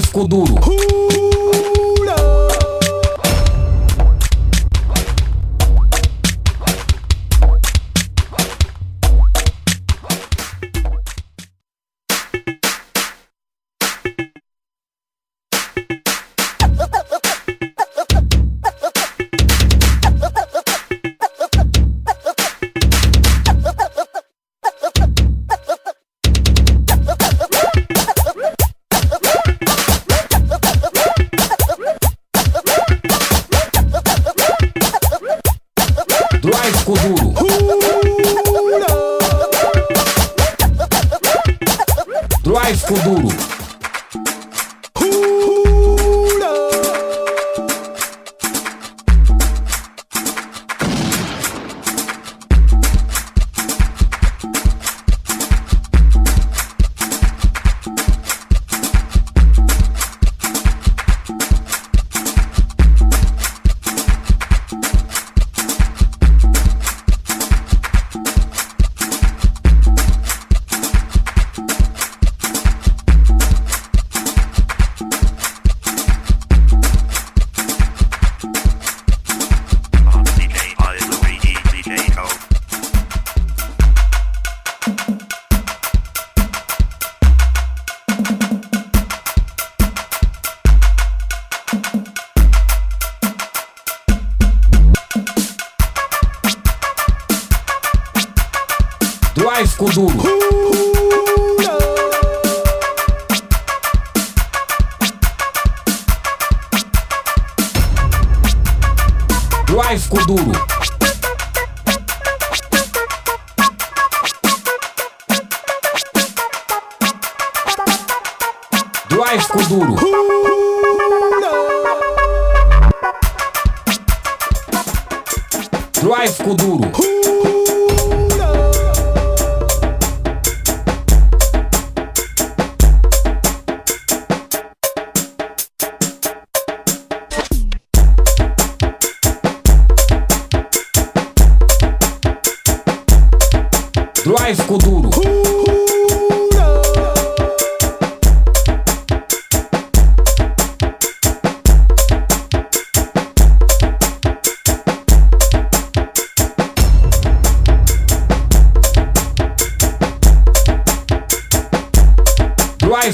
ficou duro. Uh!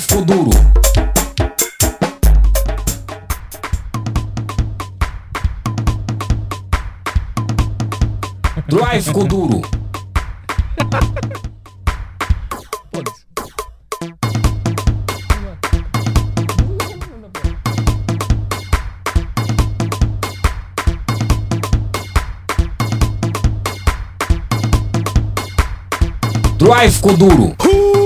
ficou duro. Drive ficou duro. Drive ficou duro.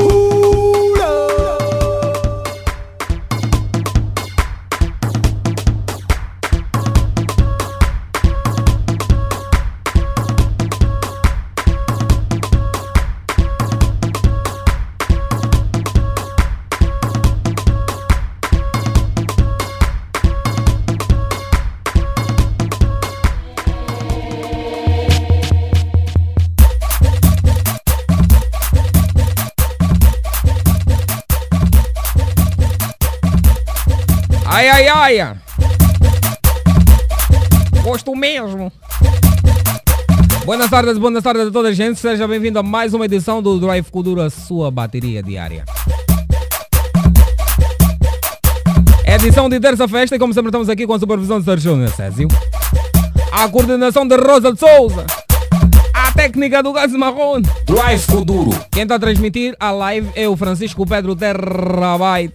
Tardes, boas tardes a toda a gente. Seja bem-vindo a mais uma edição do Drive Kuduro, a sua bateria diária. Edição de terça festa e como sempre estamos aqui com a supervisão de Sérgio Necésio. A coordenação de Rosa de Souza. A técnica do gás marrom. Drive Kuduro. Quem está a transmitir a live é o Francisco Pedro Terrabyte.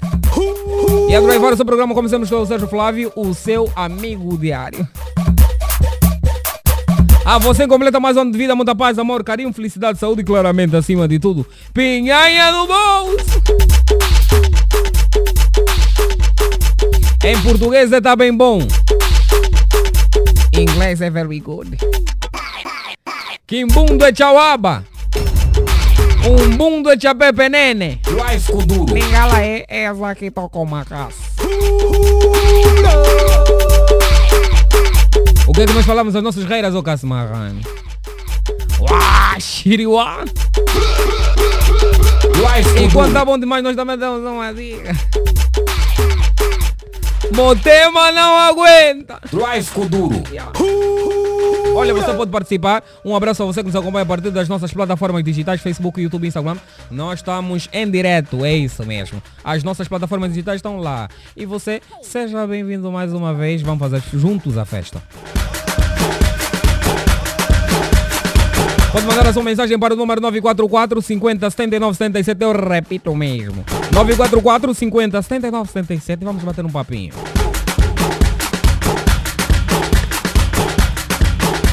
E a gravar o seu programa, começamos com o Sérgio Flávio, o seu amigo diário. A você completa mais um de vida, muita paz, amor, carinho, felicidade, saúde e claramente acima de tudo. Pinhanha no bolso! Em português está bem bom. Em inglês é very good. Kimbundo é chauaba. Um bundo é chapepe nene. Drive Kuduro. Lingala é essa que tocou macaço. O que é que nós falamos aos nossos reiras, ô Casmarrani? Uau, xiriuá. Drive E quando tá bom demais, nós também damos uma dica. Motema não aguenta. Drive Kuduro. Olha, você pode participar. Um abraço a você que nos acompanha a partir das nossas plataformas digitais, Facebook, YouTube, Instagram. Nós estamos em direto, é isso mesmo. As nossas plataformas digitais estão lá. E você, seja bem-vindo mais uma vez. Vamos fazer juntos a festa. Pode mandar a sua mensagem para o número 944 50 79 77. Eu repito mesmo. 944 50 79 77. Vamos bater um papinho.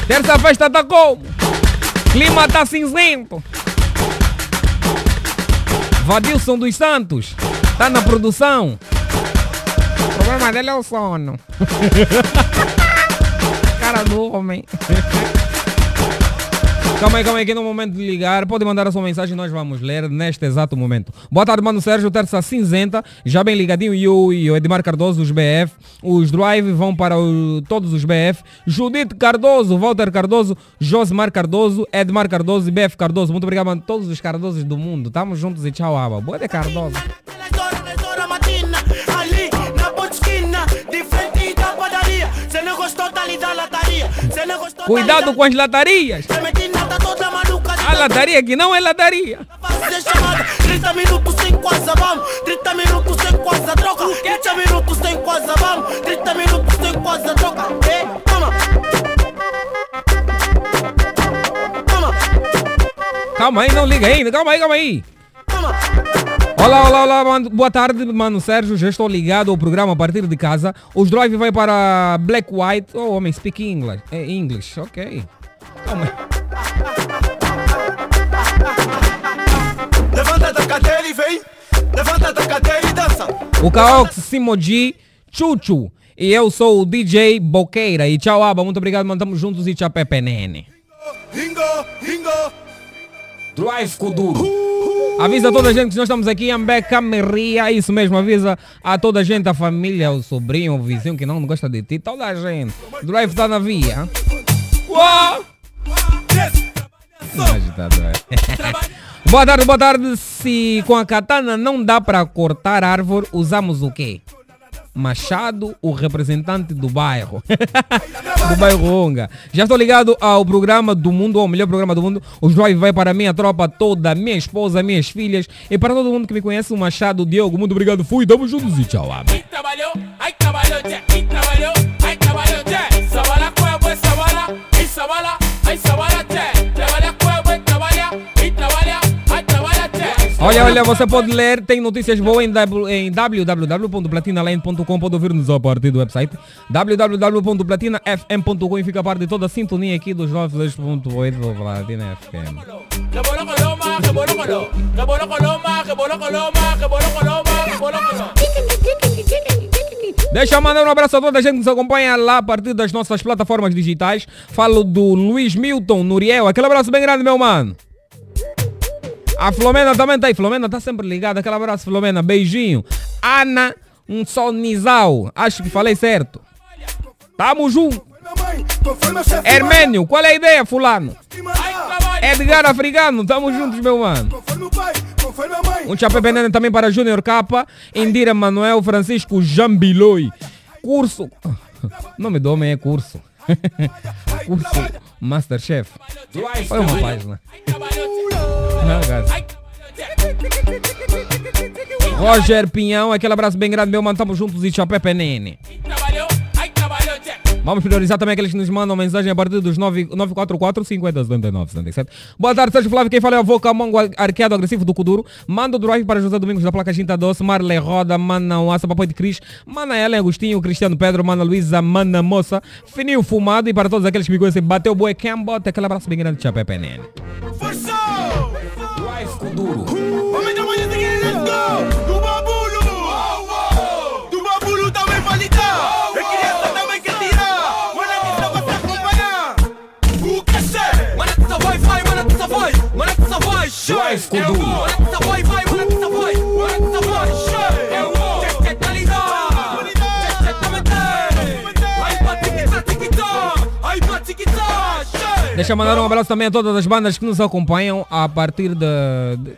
Terça festa tá como? Clima tá cinzento. Vadilson dos Santos tá na produção. O problema dele é o sono. Cara do homem. Calma aí, calma aí, que no momento de ligar, pode mandar a sua mensagem nós vamos ler neste exato momento. Boa tarde, mano Sérgio, terça cinzenta, já bem ligadinho, e o, e o Edmar Cardoso, os BF, os Drive vão para o- todos os BF, Judite Cardoso, Walter Cardoso, Josimar Cardoso, Edmar Cardoso e BF Cardoso. Muito obrigado, mano, todos os Cardosos do mundo. Tamo juntos e tchau, aba. Boa de Cardoso. Cuidado com as latarias. a lataria que não é lataria. Fazer chamada, 30 minutos sem quase vamos, 30 minutos sem quase troca. 30 minutos sem quase vamos, 30 minutos sem quase troca. Ei, toma. Toma, Calma aí, não liga ainda. Calma aí, calma aí. toma. Olá, olá, olá, mano. boa tarde, mano Sérgio. Já estou ligado ao programa a partir de casa. Os drive vai para Black White. Oh, homem, speak English. É English, ok. Levanta da cadeira e vem. Levanta da cadeira e dança. O Caox Simoji Chuchu. E eu sou o DJ Boqueira. E tchau, Aba. Muito obrigado, mano. Tamo juntos e tchau, Pepe Nene. Ringo, ringo. Drive Kuduro. Avisa toda a gente que nós estamos aqui em Becameria. Isso mesmo, avisa a toda a gente, a família, o sobrinho, o vizinho que não gosta de ti. Toda a gente. Drive tá na via. Uau! É. boa tarde, boa tarde. Se com a katana não dá para cortar árvore, usamos o quê? Machado, o representante do bairro. do bairro Onga. Já estou ligado ao programa do mundo, ao melhor programa do mundo. O Drive vai para a minha tropa toda, minha esposa, minhas filhas e para todo mundo que me conhece, o Machado Diogo. Muito obrigado, fui, tamo juntos e tchau. amém. Olha, olha, você pode ler, tem notícias boas em, em www.platinaland.com, pode ouvir-nos a partir do website www.platinafm.com e fica a par de toda a sintonia aqui dos 92.8 do Platina FM. Deixa eu mandar um abraço a toda a gente que nos acompanha lá a partir das nossas plataformas digitais. Falo do Luiz Milton Nuriel. Aquele abraço bem grande, meu mano. A Flomena também tá aí. Flomena tá sempre ligada. Aquele abraço, Flomena. Beijinho. Ana um Sonizal. Acho que falei certo. Tamo junto. Hermênio, qual é a ideia, fulano? Edgar Africano, tamo juntos, meu mano. Um chapéu veneno também para Júnior Capa, Indira Manuel Francisco Jambiloi. Curso. Nome do homem é curso. curso Masterchef. Foi uma página. Não, gato. Roger Pinhão, aquele abraço bem grande, meu mano. Tamo juntos e chapéu Penene. Vamos priorizar também aqueles que nos mandam mensagem a partir dos 9 944 50 79 77. Boa tarde, Sérgio Flávio. Quem fala é o avô Camongo arqueado agressivo do Kuduro. Manda o drive para José Domingos da Placa Ginta Doce, Marley Roda, Mana Uassa, Papai de Cris, Mana Ellen Agostinho, Cristiano Pedro, Mana Luísa, Mana Moça, Fininho Fumado e para todos aqueles que me conhecem, bateu boi Cambot, aquele abraço bem grande de Chapé PNN. Força! Drive. Vamos let's go! Deixa eu mandar um abraço também a todas as bandas que nos acompanham a partir de. de...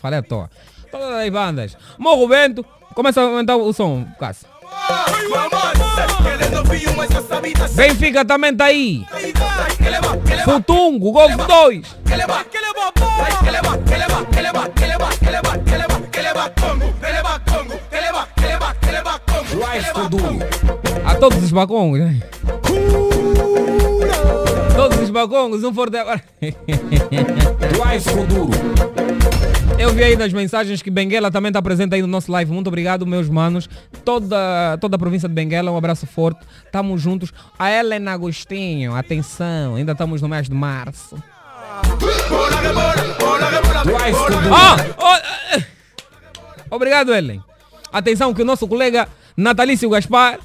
Falei à toa. Todas as bandas. Morro vento. Começa a aumentar o som, Cássio. Benfica também tá aí. Futungo, gol 2. A todos os bacongos, né? Eh. Todos os bacongos, um forte agora. Eu vi aí nas mensagens que Benguela também está presente aí no nosso live. Muito obrigado, meus manos. Toda, toda a província de Benguela, um abraço forte. Estamos juntos. A Helena Agostinho, atenção, ainda estamos no mês de março. Oh, eh, Obrigado, Ellen. Atenção que o nosso colega Natalício Gaspar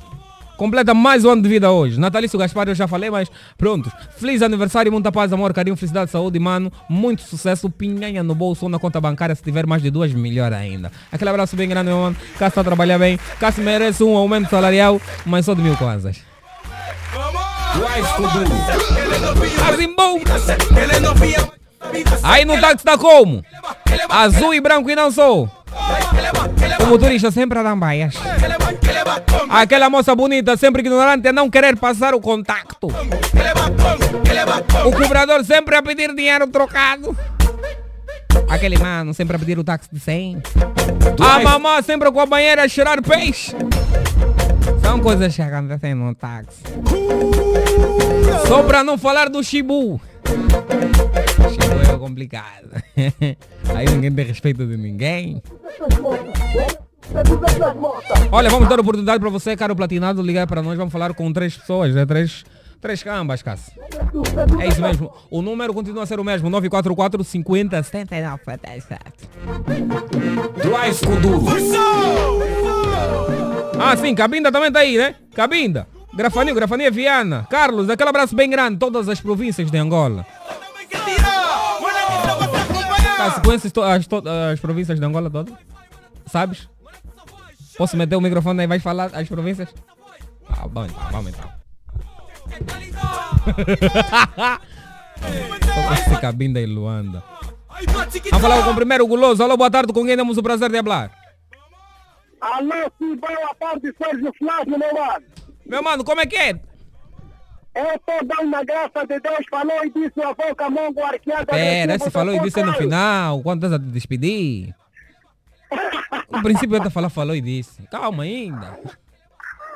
completa mais um ano de vida hoje. Natalício Gaspar eu já falei, mas pronto. Feliz aniversário, muita paz, amor, carinho, felicidade, saúde, mano. Muito sucesso, pinhanha no bolso ou na conta bancária. Se tiver mais de duas, melhor ainda. Aquele abraço bem grande, meu mano. Cássio está a trabalhar bem. Cássio merece um aumento salarial, mas só de mil uma Aí no táxi tá como? Azul e branco e não sou. O motorista sempre a dar baias. Aquela moça bonita, sempre ignorante, a não querer passar o contacto. O cobrador sempre a pedir dinheiro trocado. Aquele mano sempre a pedir o táxi de 100. A mamã sempre com a banheira a cheirar peixe. São coisas que acontecem no táxi. Só pra não falar do Shibu. Shibu é complicado. Aí ninguém tem respeito de ninguém. Olha, vamos dar oportunidade para você, caro platinado, ligar para nós. Vamos falar com três pessoas, né? Três, três cambas, Cássio. É isso mesmo. O número continua a ser o mesmo: 944 50 79 77. Drive Kuduro. Ah, sim, Cabinda também tá aí, né? Cabinda. Grafaninho, Grafaninha Viana. Carlos, aquele abraço bem grande. Todas as províncias de Angola. To- as, as províncias de Angola todas? Sabes? Posso meter o microfone e vais falar as províncias? Ah, bom então, vamos então. Esse Cabinda e Luanda. Vamos falar com o primeiro guloso. Alô, boa tarde, com quem temos o prazer de falar? Alô, sim, boa tarde, Sérgio Flávio, meu mano. Meu mano, como é que é? Eu estou dando a graça de Deus, falou e disse o avô Camongo arqueado. Pera, se falou e disse no final, quando estás a te despedir. No princípio eu falar, falou e disse. Calma ainda.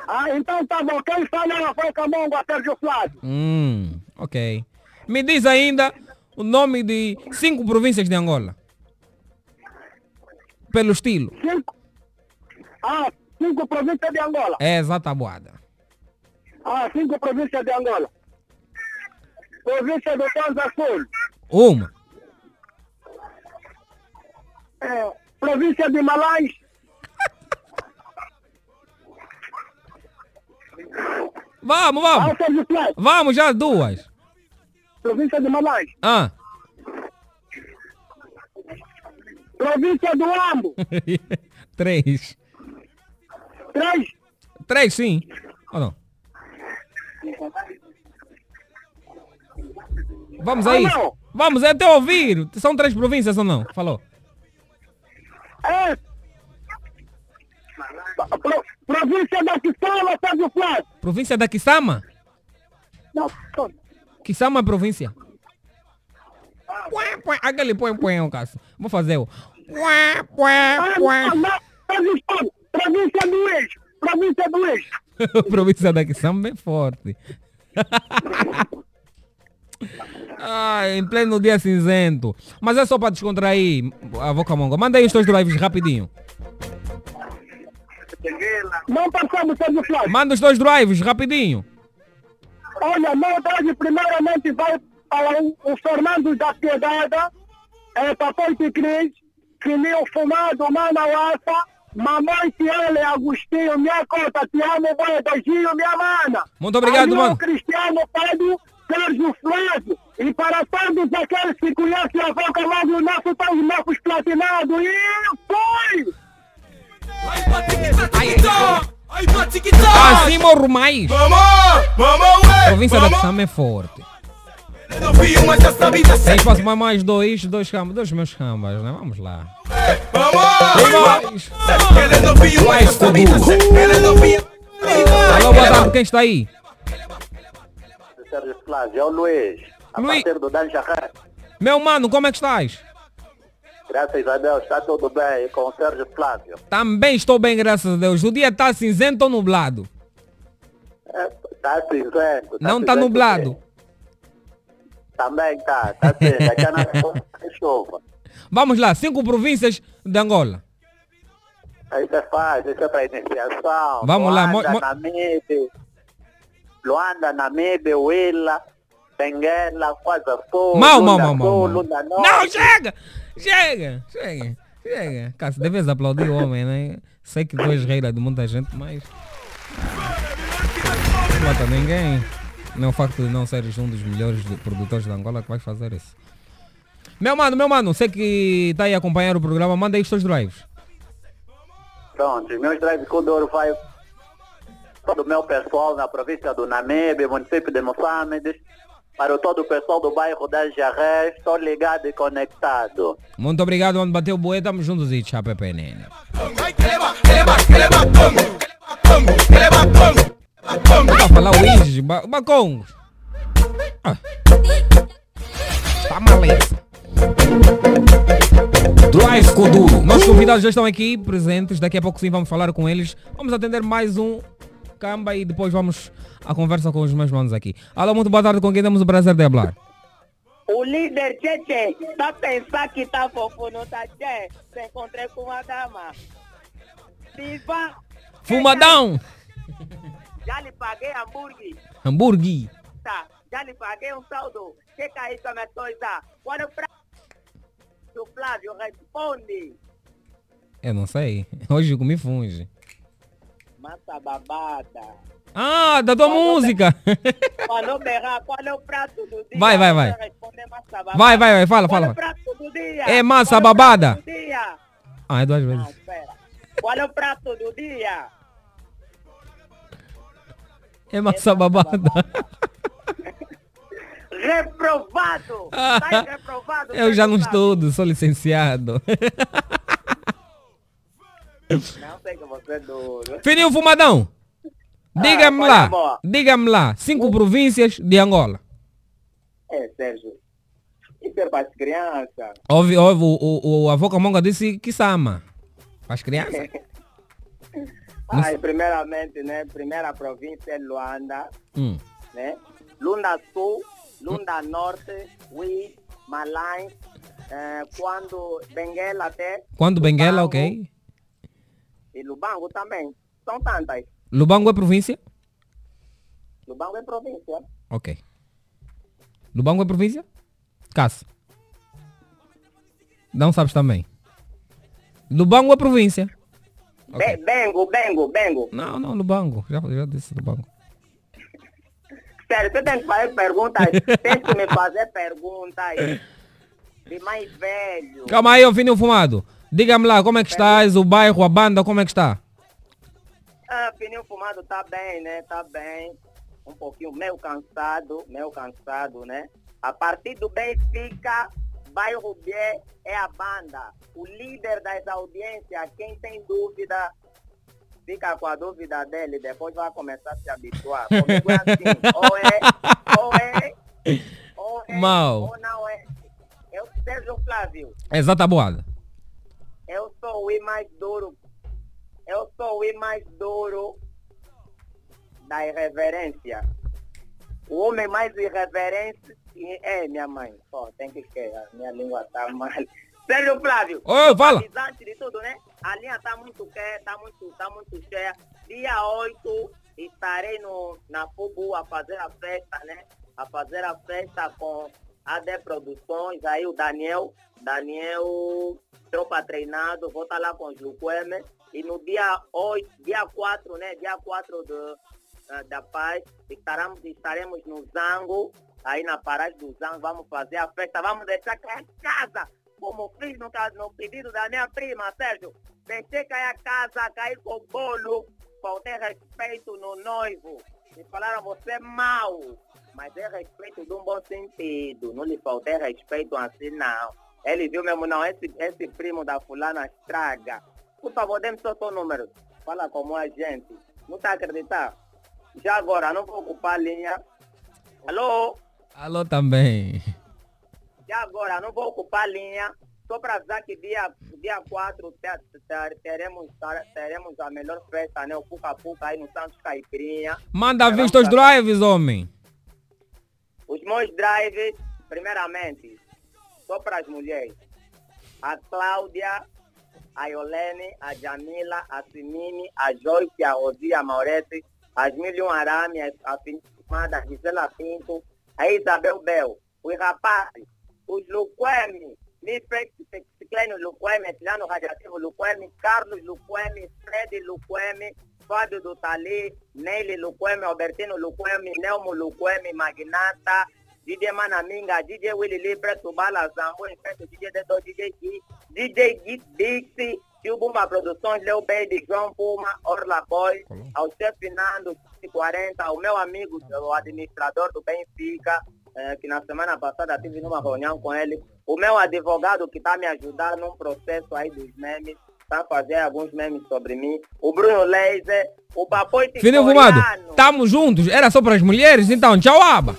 Ah, então tá bom. Quem fala é o avô Camongo, a Sérgio Flávio. Hum, ok. Me diz ainda o nome de cinco províncias de Angola. Pelo estilo. Cinco. Ah, cinco províncias de Angola. É exata boada. Ah, cinco províncias de Angola. Província do Tanza Sul. Uma. É, província de Malais. Vamos, vamos. Vamos já duas. Província de Malais. Ah. Província do Ambo. Três. Três. Três sim. Ou não? Vamos Ah, aí. não. Vamos até ouvir. São três províncias ou não? Falou. É. Pro, província da Quistela, Sérgio Flávio. Província da Kisama? Não, Kisama é província. Pué, pué. Aquele põe, põe, o caso. Vou fazer o. Ah. Província do Eixo. Província do Eixo. Província daqui são bem forte. Ai, em pleno dia cinzento. Mas é só para descontrair, a Voca Monga. Manda aí os teus drives rapidinho. Não passamos, Sérgio Flávio. Manda os teus drives rapidinho. Olha, meu traje primeiramente vai para o, o Fernando da Piedade, é, Papai de Cris, Fininho Fumado, Manauaça, Mamãe Tiele, Agostinho, minha cota, te amo, boia, beijinho, minha mana. Muito obrigado, Aí, mano. o Cristiano Pedro, Sérgio Flávio, e para todos aqueles que conhecem a Voca logo, o nosso país, nossos platinados, e foi! Assim morro mais. Vamos, vamos, ué. Província da. Quissama é forte. Tem espaço para mais dois, dois cambas, dois meus cambas, né? Vamos lá. Vamos. Ouvir, mas já sabe da Querendo ouvir. Alô, boa tarde, quem está aí? Sérgio Flávio, é o Luiz, a Luiz. partir do Danjarré. Meu mano, como é que estás? Graças a Deus, está tudo bem com o Sérgio Flávio. Também estou bem, graças a Deus. O dia está cinzento ou nublado? Está cinzento. Tá Não está nublado. Também está, está cinzento. Aqui não tem chuva. Vamos lá, cinco províncias de Angola. Isso é fácil, isso é para iniciação. Vamos lá, Luanda, mo- mo- Namibe, Luanda, Namibe, Willa, Benguela, Quasa Sul, Mal, Lunda mal, mal, mal, mal. Lunda Norte. Não, chega! Chega! Chega! Chega! Cássio, deves aplaudir o homem, né? Sei que tu és reira de muita gente, mas... Não mata ninguém. Não é o facto de não seres um dos melhores produtores de Angola que vai fazer isso. Meu mano, meu mano, sei que está aí a acompanhar o programa, manda aí os teus drives. Pronto, os meus drives Kuduro vai todo o meu pessoal na província do Namibe, município de Moçambique, para o todo o pessoal do bairro da Jarré, estou ligado e conectado. Muito obrigado, mano. Bateu o bué, tamo juntos e tchau, Pepe Nene. Vai falar o ba Bacongos. Ah. Está maleza. Drive Kuduro. Nossos convidados já estão aqui presentes. Daqui a pouco sim vamos falar com eles. Vamos atender mais um camba e depois vamos à conversa com os meus manos aqui. Alô, muito boa tarde. Com quem temos o prazer de falar? O líder Tchê tá a pensar que tá fofo, não tá Tchê. Se encontrei com uma dama. Viva! Fumadão! Já lhe paguei hambúrguer. Hambúrguer. Tá. Já lhe paguei um saldo. Que caiu com a minha coisa? Quando pra... O Flávio responde. Eu não sei. Hoje comi funge. Massa babada. Ah, da tua música. Quando berrar, qual é o prato do dia? Vai, vai, vai. Massa babada. Vai, vai, vai. Fala, Qual é fala. dia? É massa Qual é babada. dia? Ah, é duas Ah, vezes. espera. Qual é o prato do dia? É massa babada. Reprovado! Ah, Tá reprovado! Eu já não estudo, sou licenciado. Não sei que você é duro. Fininho Fumadão. Diga-me é lá. Diga-me lá. Cinco províncias de Angola. É, Sérgio. Isso é para as crianças. Ouve, ouve, o, o, o avô Camonga disse que sama. Para as crianças. Ai, primeiramente, né? Primeira província é Luanda, Hum. né? Lunda Sul, Lunda Norte, Ui, Malai, eh, quando Benguela até. Quando Benguela, ok. E Lubango também. São tantas. Lubango é província? Lubango é província. Ok. Lubango é província? Cássio. Não sabes também. Lubango é província. Ok. Be- Bengo, Bengo, Bengo. Não, não, Lubango. Já, já disse Lubango. Sério, você tem que fazer perguntas. tem que me fazer perguntas. De mais velho. Calma aí, ô Fininho Fumado. Diga-me lá, como é que estás? O bairro, a banda, como é que está? Ah, Fininho Fumado tá bem, né? Tá bem. Um pouquinho meio cansado, meio cansado, né? A partir do Benfica, bairro B é a banda. O líder das audiências, quem tem dúvida, fica com a dúvida dele, depois vai começar a se habituar. Comigo é assim, ou é, ou é, ou é, Mal. ou não é. Eu, Sérgio Flávio, Exata boada. eu sou o I mais duro. Eu sou o I mais duro da irreverência. O homem mais irreverente é minha mãe. Pô, tem que ser, a minha língua tá mal. Sérgio Flávio. Ô, fala. Antes de tudo, né? A linha tá muito quer, tá muito, tá muito cheia. Dia 8 estarei no, na Fubu a fazer a festa, né? A fazer a festa com a AD Produções, aí o Daniel, Daniel Tropa Treinado, vou estar lá com os Luqueme. E no dia 8, dia 4, né? Dia 4 de, ah, da paz, estaremos, estaremos no Zango, aí na paragem do Zango, vamos fazer a festa, vamos deixar cair a casa, como fiz no, caso, no pedido da minha prima, Sérgio. Deixei cair a casa, cair com o bolo, faltei respeito no noivo. Me falaram, você é mau, mas é respeito de um bom sentido, não lhe faltei respeito assim não. Ele viu mesmo, não, esse, esse primo da fulana estraga. Por favor, dê-me só seu número. Fala como a gente. Não está a acreditar? Já agora, não vou ocupar a linha. Alô? Alô também. Já agora, não vou ocupar linha. Só para avisar que dia, dia 4 te- te- teremos, teremos a melhor festa, né? O Puca Puca aí no Santos Caipirinha. Manda vir os teus drives, homem. Os meus drives, primeiramente, só para as mulheres. A Cláudia, a Iolene, a Jamila, a Simine, a Joyce, a Rosia, a Maurete, a Milhão Arame, a, a Gisela Pinto, a Isabel Bel, os rapazes, os Luquemi, Nifex, Ciclênio Luquemi, Tirano Radiativo Luquemi, Carlos Luquemi, Fred Luquemi, Fábio do Tali, Neile Luquemi, Albertino Luquemi, Nelmo Luquemi, Magnata, DJ Manaminga, DJ Willy Libre, Tubala Zambo, Infeto, DJ Dedo, DJ Gui, DJ Gui Dixie, Tio Bumba Produções, Leo Baby, João Puma, Orla Boy, ao chefe Fernando, 40, ao meu amigo, o administrador do Benfica, eh, que na semana passada tive numa reunião com ele, o meu advogado que está me ajudando num processo aí dos memes, está a fazer alguns memes sobre mim, o Bruno Leiser, o Papoite Fininho fumado. Tamo juntos. Era só para as mulheres, então tchau, aba.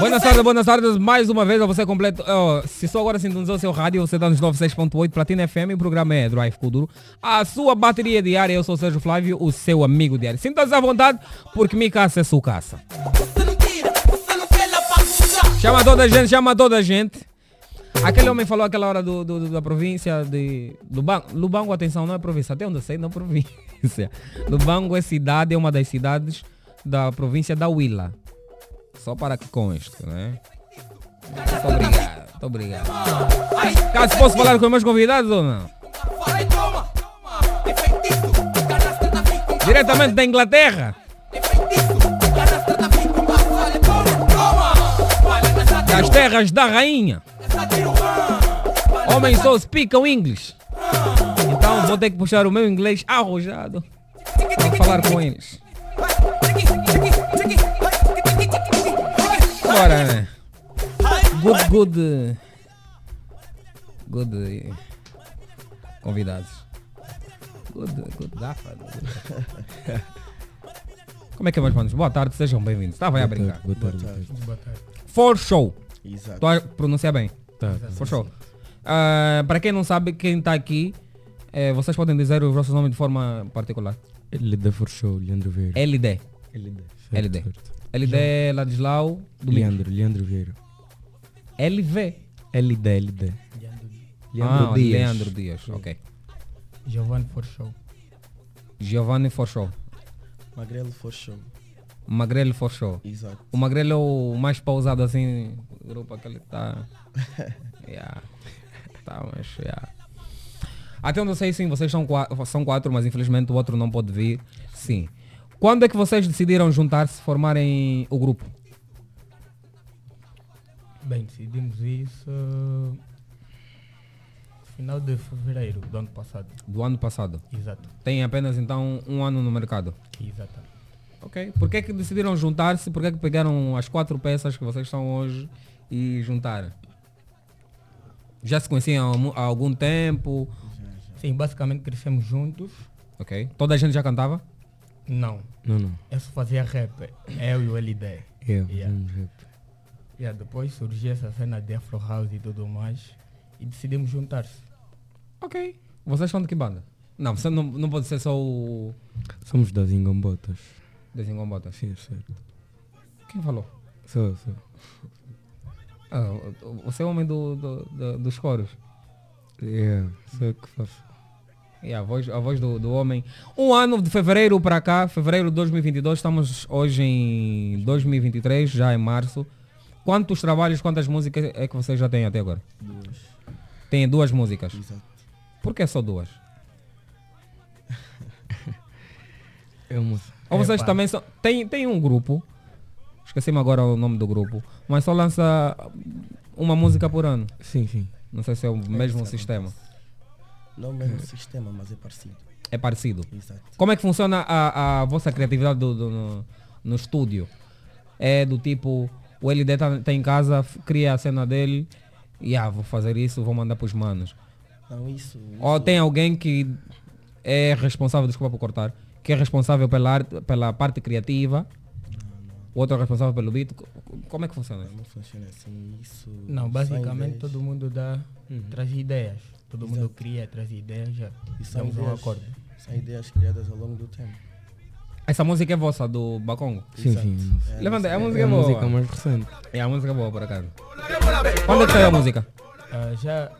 Boas tardes, boas tardes. Mais uma vez a você completo. se só agora sintonizou o seu rádio, você está nos 96.8 Platina FM. O programa é Drive Kuduro. A sua bateria diária. Eu sou o Sérgio Flávio, o seu amigo diário. Sinta-se à vontade, porque minha caça é sua caça. Chama toda a gente, chama toda a gente. Aquele homem falou aquela hora do, do- do- da província de Lubango. Lubango, atenção, não é província. Até onde eu sei, não é província. Lubango é cidade, é uma das cidades da província da Huila. Só para que conste, né? Muito obrigado, muito obrigado. Caso posso falar com os meus convidados ou não? Diretamente da Inglaterra. Das terras da rainha. Homens só speakam English. Então vou ter que puxar o meu inglês arrojado para falar com eles. Bora, né? Good, good. Good. eh, Convidados. Good, good gafa. Como é que é, meus manos? Boa tarde, sejam bem-vindos. Estava aí a brincar. Boa tarde. Boa tarde. For show. Exato. Estou a pronunciar bem. Tá. For show. Ah, para quem não sabe, quem está aqui, eh, vocês podem dizer os vossos nomes de forma particular. LD for show, Leandro Vieira. LD. LD. LD. LD é Ladislau Domingos. Leandro, Leandro Vieira. LV. LD, LD. ah, Leandro Dias. Ok. Giovanni for show. Giovanni for show. Magrelo for show. Magrelo for show. Exato. O Magrelo é o mais pausado assim do grupo, aquele que tá. yeah. Tá, mas yeah. Até onde eu sei, sim, vocês são quatro, são quatro, mas infelizmente o outro não pode vir. Sim. Quando é que vocês decidiram juntar-se, formarem o grupo? Bem, decidimos isso uh, final de fevereiro do ano passado. Do ano passado. Exato. Tem apenas então um ano no mercado. Exato. Ok. Por que é que decidiram juntar-se? Por que é que pegaram as quatro peças que vocês são hoje e juntaram? Já se conheciam há algum tempo? Sim, basicamente crescemos juntos. Ok. Toda a gente já cantava? Não. Não, não. Eu só fazia rap. Eu e o LD. Eu, Yeah. fazemos rap. Yeah, depois surgiu essa cena de Afro House e tudo mais. E decidimos juntar-se. Ok. Vocês são de que banda? Não, você não, não pode ser só o Somos das Ingombotas. Desengombotas. Sim, é certo. Quem falou? Sou, sou. Ah, você é o homem do, do- do- dos coros. É, sou eu que faço. É a voz, a voz do, do homem. Um ano de fevereiro para cá, fevereiro de 2022, estamos hoje em 2023, já em março. Quantos trabalhos, quantas músicas é que vocês já têm até agora? Duas. Tem duas músicas. Exato. Por que só duas? É uma. Ou vocês Epá. também são. Tem, tem um grupo, esqueci-me agora o nome do grupo, mas só lança uma música por ano. Sim, sim. Não sei se é o mesmo Exato. sistema. Não o mesmo sistema, mas é parecido. É parecido. Exato. Como é que funciona a, a vossa criatividade do- do- no, no estúdio? É do tipo, o LD tá, tá em casa, cria a cena dele e ah, vou fazer isso, vou mandar para os manos. Não, isso. Ou isso- tem alguém que é responsável, desculpa por cortar, que é responsável pela, arte, pela parte criativa, o outro é responsável pelo beat. Co- Como é que funciona isso? Não funciona assim. Isso. Não, basicamente todo mundo dá, Uhum. traz ideias. Todo mundo Exato. cria, traz ideias já. E são Damos um ideias, acordo. são ideias criadas ao longo do tempo. Essa música é vossa, do Bacongo? Sim, Exato. sim. É, Levanta, a é- música É é a boa. música mais recente. É a música é boa, por acaso. Quando é que saiu a música? Ah, já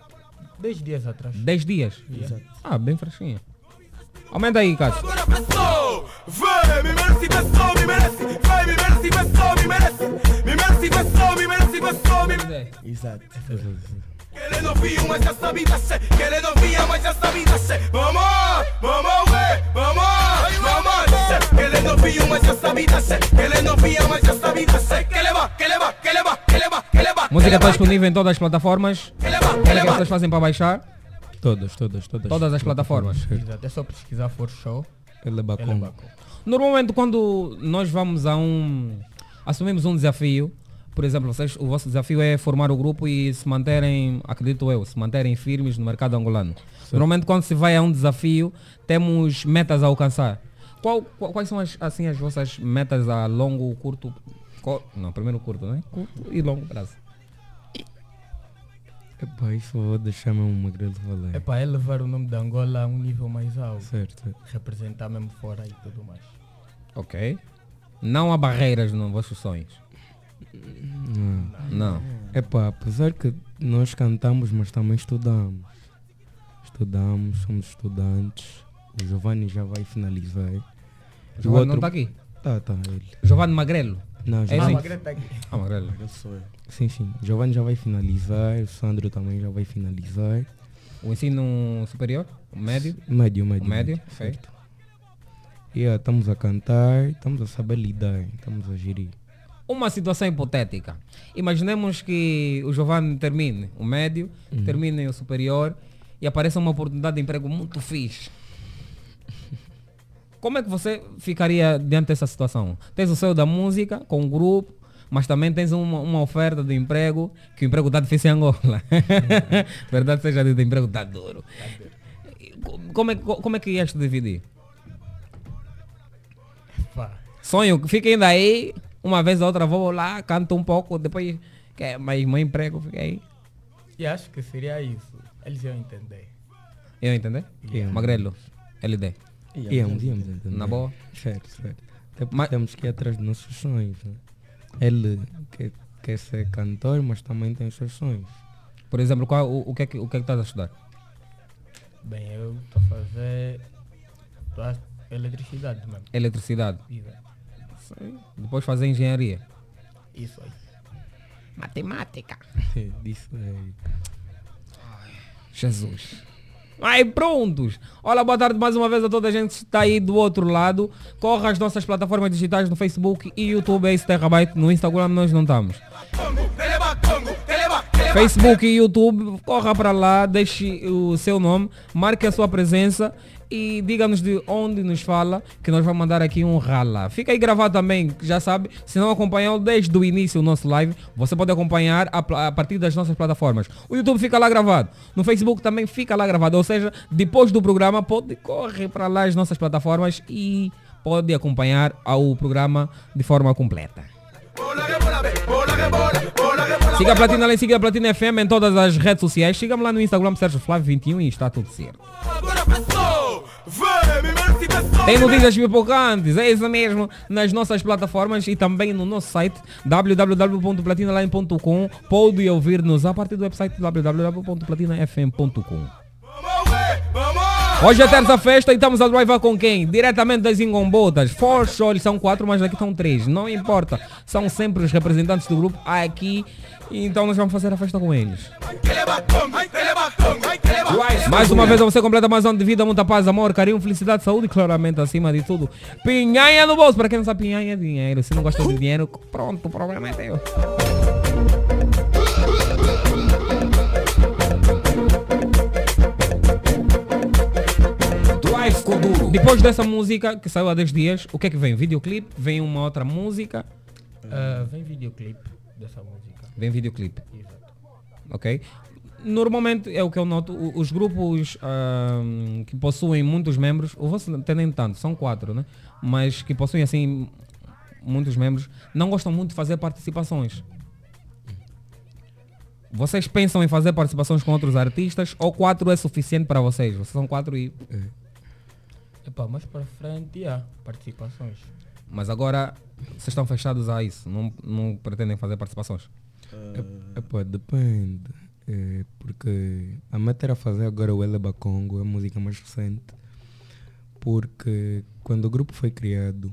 10 dias atrás. 10 dias? Exato. Ah, bem fresquinha. Aumenta aí, Cássio. Agora pensou, vem, me merece, pensou, me merece, merece, pensou, me merece, me merece, pensou, me merece, me merece. Exato. Querendo ouvir, mas já sabe da sé, querendo ouvir, mas já sabe da sé. Vamos, vamos, ué, vamos, vamos. Querendo ouvir, mas já sabe da sé, querendo ouvir, mas já sabe da sé. Que leva, que leva, que leva, que leva, que leva. Música está disponível em todas as plataformas. Que leva, que Como é que leva. vocês fazem para baixar? Todas, todas, todas. Todas as plataformas. Exato, é só pesquisar For Show. Ele é Ele é bacana. Normalmente quando nós vamos a um. assumimos um desafio, por exemplo, vocês, o vosso desafio é formar o grupo e se manterem, acredito eu, se manterem firmes no mercado angolano. Normalmente quando se vai a um desafio, temos metas a alcançar. Qual- qual- quais são as, assim, as vossas metas a longo, curto. não, primeiro curto, né? Curto e longo prazo. Epá, isso eu vou deixar mesmo o Magrelo falar. É para elevar o nome de Angola a um nível mais alto. Certo. Representar mesmo fora e tudo mais. Ok. Não há barreiras nos vossos sonhos. Não. Não. Epá, apesar que nós cantamos, mas também estudamos. Estudamos, somos estudantes. O Giovanni já vai finalizar. O Giovanni não outro- está aqui. Tá, tá, ele. Giovanni Magrelo. Não, É Giovanni. Ah, Magrelo. Eu sou eu. Sim, sim. O Giovanni já vai finalizar, o Sandro também já vai finalizar. O ensino superior? O médio? Médio, médio. Médio, ok. certo. E ah, estamos a cantar, estamos a saber lidar, estamos a gerir. Uma situação hipotética. Imaginemos que o Giovanni termine o médio, termine o superior e apareça uma oportunidade de emprego muito fixe. Como é que você ficaria diante dessa situação? Tens o seu da música com o grupo, mas também tens uma, uma oferta de emprego, que o emprego está difícil em Angola. Verdade seja dita, o emprego está duro. Como é, que- como é que ias te dividir? Sonho, fiquem daí, uma vez ou outra vou lá, canto um pouco, depois quer mais meu emprego, fica aí. E acho que seria isso. Eles iam entender. Eu entender? Yeah. Magrelo, LD. Íamos, íamos entender. Na boa? Certo, certo. Até porque Mas- temos que ir atrás dos nossos sonhos. Né? Ele quer, quer ser cantor, mas também tem os seus sonhos. Por exemplo, qual, o, o, que é que, o que é que estás a estudar? Bem, eu estou a fazer tô a- eletricidade mesmo. Eletricidade. Exato. Depois fazer engenharia. Isso aí. Matemática. Disso é. Jesus. Aí prontos! Olá, boa tarde mais uma vez a toda a gente que está aí do outro lado. Corra as nossas plataformas digitais no Facebook e YouTube, é isso Terabyte. No Instagram nós não estamos. Facebook e YouTube, corra para lá, deixe o seu nome, marque a sua presença e diga-nos de onde nos fala, que nós vamos mandar aqui um rala. Fica aí gravado também, já sabe, se não acompanhou desde o início o nosso live, você pode acompanhar a, a partir das nossas plataformas. O YouTube fica lá gravado, no Facebook também fica lá gravado, ou seja, depois do programa pode correr para lá as nossas plataformas e pode acompanhar ao programa de forma completa. Bola, bola Siga a Platina Line, siga a Platina FM em todas as redes sociais. Siga-me lá no Instagram, Sérgio Flávio 21 e está tudo certo. Tem notícias pipocantes, é isso mesmo, nas nossas plataformas e também no nosso site www.platinaline.com. Pode ouvir-nos a partir do website www.platinafm.com. Hoje é terça festa e estamos a drivar com quem? Diretamente das Ingombotas. For sure, são quatro, mas daqui estão três. Não importa. São sempre os representantes do grupo aqui. Então nós vamos fazer a festa com eles. Mais uma vez você completa mais um de vida, muita paz, amor, carinho, felicidade, saúde claramente acima de tudo. Pinhanha no bolso. Para quem não sabe, pinhanha é dinheiro. Se não gosta de dinheiro, pronto, o problema é teu. Drive Kuduro. Depois dessa música que saiu há 10 dias, o que é que vem? Videoclipe? Vem uma outra música? Ah, vem videoclipe dessa música. Vem videoclipe. Exato. Ok? Normalmente é o que eu noto, os grupos ahm, que possuem muitos membros, o vosso não tem nem tanto, são quatro, né? Mas que possuem assim muitos membros, não gostam muito de fazer participações. Vocês pensam em fazer participações com outros artistas ou quatro é suficiente para vocês? Vocês são quatro e. Epá, mais para frente, há participações. Mas agora vocês estão fechados a isso, não, não pretendem fazer participações. É, epá, depende. É, porque a meta era fazer agora o Eleba Congo, a música mais recente. Porque quando o grupo foi criado,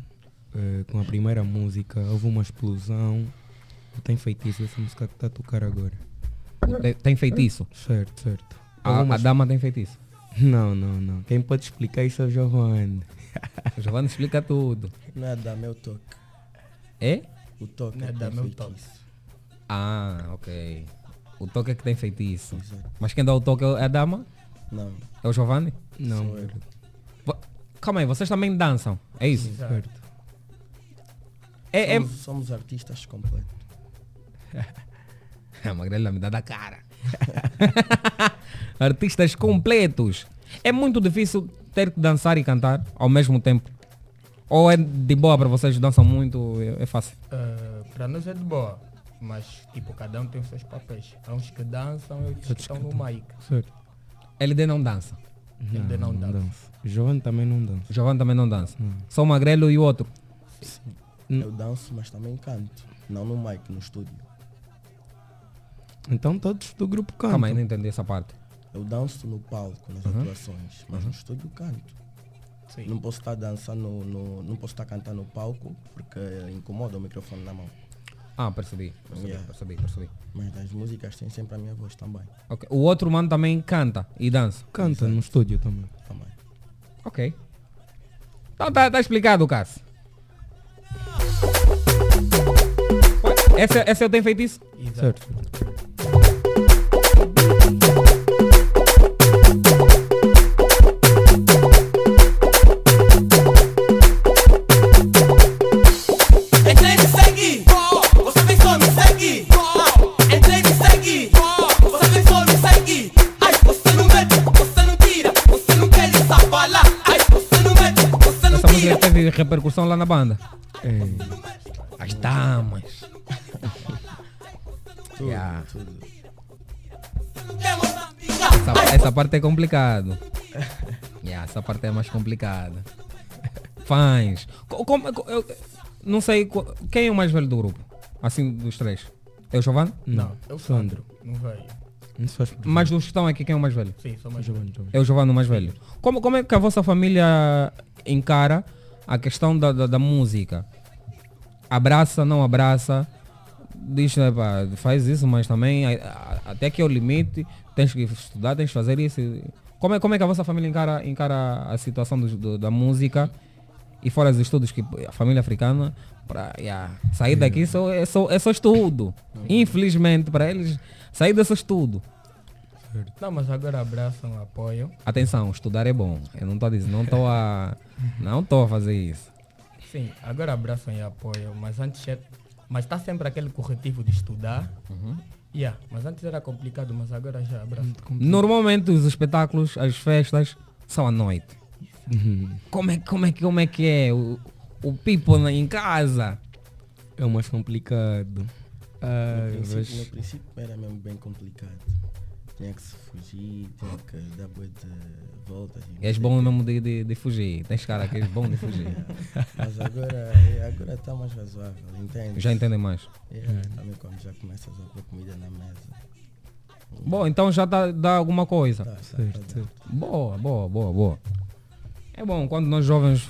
é, com a primeira música, houve uma explosão. Tem feitiço essa música que está a tocar agora. Tem, tem feitiço? Certo, certo. A, uma a dama tem feitiço? Não, não, não. Quem pode explicar isso é o Giovanni. O Giovanni explica tudo. Não é da meu toque. É? O toque Não é é da meu toque. Ah, ok. O toque é que tem feitiço. Mas quem dá o toque é a dama? Não. É o Giovanni? Não. Sou eu. Vo- Calma aí, vocês também dançam? É isso? Certo. É, é... Somos, somos artistas completos. A Magrela me dá da cara. Artistas completos. É muito difícil ter que dançar e cantar ao mesmo tempo. Ou é de boa para vocês, dançam muito, é, é fácil. Ah, para nós é de boa, mas tipo, cada um tem os seus papéis. Há uns que dançam e outros que estão no mic. Certo. LD não dança. Ele não dança. O Giovanni também não dança. Giovanni também não dança. Só o Magrelo e o outro. Eu danço, mas também canto. Não no mic, no estúdio. Então todos do grupo cantam. Calma entendi essa parte. Eu danço no palco, nas Uhum. atuações, mas no estúdio canto. Sim. Não posso estar dançando, no, não posso estar cantando no palco porque incomoda o microfone na mão. Ah, percebi. Percebi, Yeah. percebi, percebi. Mas nas músicas tem sempre a minha voz também. Ok. O outro mano também canta e dança. Canta no estúdio também. também. Ok. Então tá, tá explicado, Cássio. Ué, Esse, esse eu tenho feitiço? Exato. Certo. Repercussão lá na banda. É, As damas. Tudo, Yeah. tudo. Essa, essa parte é complicado. Yeah, essa parte é mais complicada. Fãs. Co- como- co- eu não sei co- quem é o mais velho do grupo. Assim, dos três. É o Giovanni? Não, é o Sandro. Não veio. Mas dos que estão aqui, quem é o mais velho? Sim, sou mais Giovanni, jovem. Giovanni. É o Giovanni o mais velho. Como, como é que a vossa família encara a questão da, da, da música? Abraça, não abraça? Diz, né, pá, faz isso, mas também a- a- até que é o limite, tens que estudar, tens que fazer isso. Como é, como é que a vossa família encara, encara a situação do- do- da música e fora os estudos que a família africana para sair daqui só, é, só, é só estudo. Infelizmente para eles sair é só estudo. Não, mas agora abraçam, apoiam. Atenção, estudar é bom. Eu não estou a dizer, não estou a. Não estou a fazer isso. Sim, agora abraçam e apoiam, mas antes é- mas está sempre aquele corretivo de estudar. Yeah, mas antes era complicado, mas agora já abraçam. Normalmente os espetáculos, as festas, são à noite. Como é, como é, que- como é que é? O, o people na- em casa. É o mais complicado. Ah, no, princípio, mas- no princípio era mesmo bem complicado. Tinha que se fugir, tinha que dar bué de voltas. És bom mesmo de, de, de fugir. Tens cara que és bom de fugir. Mas agora agora está mais razoável, entende? Já entendem mais. Yeah, Também quando já começas a pôr comida na mesa. Bom, então já dá, dá alguma coisa. Tá, tá, Certo, tá, certo. Boa, boa, boa, boa. É bom quando nós jovens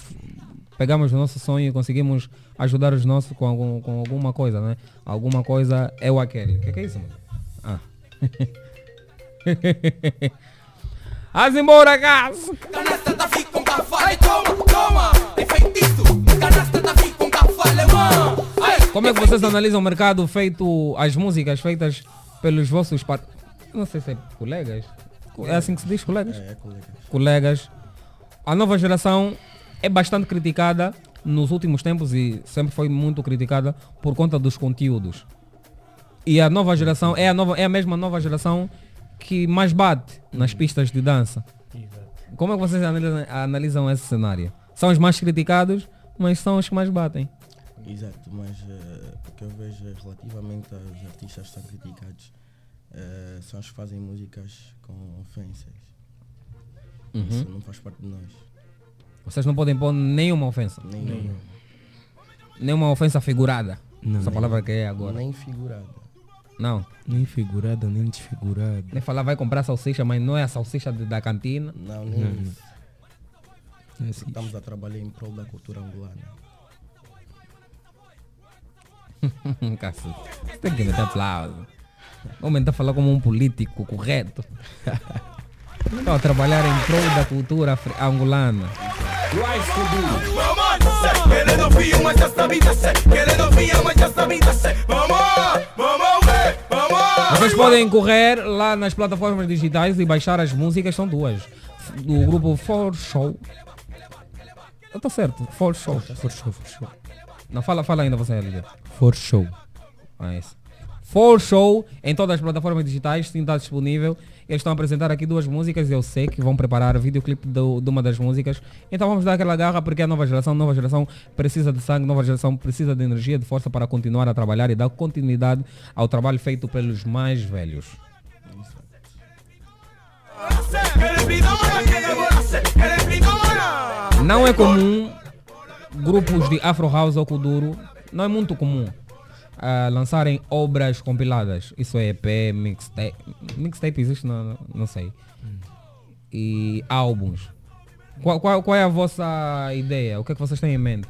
pegamos o nosso sonho e conseguimos ajudar os nossos com, algum, com alguma coisa, né? Alguma coisa é o aquele. O que, que é isso, mano? Ah. As embora, casa! Canasta fica com cafale, toma, toma, é feitiço. Canasta fica com. Ai, Como é que vocês analisam o mercado feito, as músicas feitas pelos vossos par... Não sei se é colegas. É assim que se diz, colegas? É, é colega. colegas. A nova geração é bastante criticada nos últimos tempos e sempre foi muito criticada por conta dos conteúdos. E a nova geração é a, nova, é a mesma nova geração que mais bate nas pistas de dança. Como é que vocês analisam, analisam esse cenário? São os mais criticados, mas são os que mais batem. Exato, mas eh, o que eu vejo relativamente aos artistas que são criticados eh, são os que fazem músicas com ofensas. Isso não faz parte de nós. Vocês não podem pôr nenhuma ofensa. Nem, Nenhuma ofensa figurada. Não. Essa palavra que é agora. nem figurada. Não. Nem figurada, nem desfigurada. Nem falar vai comprar salsicha, mas não é a salsicha de- da cantina. Não, nem Não, isso. É assim. Estamos a trabalhar em prol da cultura angolana. Cacete. Você tem que meter aplauso. O homem está a falar como um político correto. Estou a trabalhar em prol da cultura angolana. Querendo mas já. Querendo mas já. Vocês podem correr lá nas plataformas digitais e baixar as músicas, são duas. Do grupo For Show. Está certo, For Show. For show, for show. Não, fala, fala ainda você, LG. For show. Ah, isso. For Show em todas as plataformas digitais, sim, está disponível. Eles estão a apresentar aqui duas músicas, eu sei que vão preparar o videoclipe de uma das músicas. Então vamos dar aquela garra porque a nova geração, nova geração precisa de sangue, nova geração precisa de energia, de força para continuar a trabalhar e dar continuidade ao trabalho feito pelos mais velhos. Não é comum grupos de Afro House ou Kuduro, não é muito comum lançarem obras compiladas. Isso é EP, mixtape. Mixtape existe? Não, não- não sei. E álbuns. Qual, qual, qual é a vossa ideia? O que é que vocês têm em mente?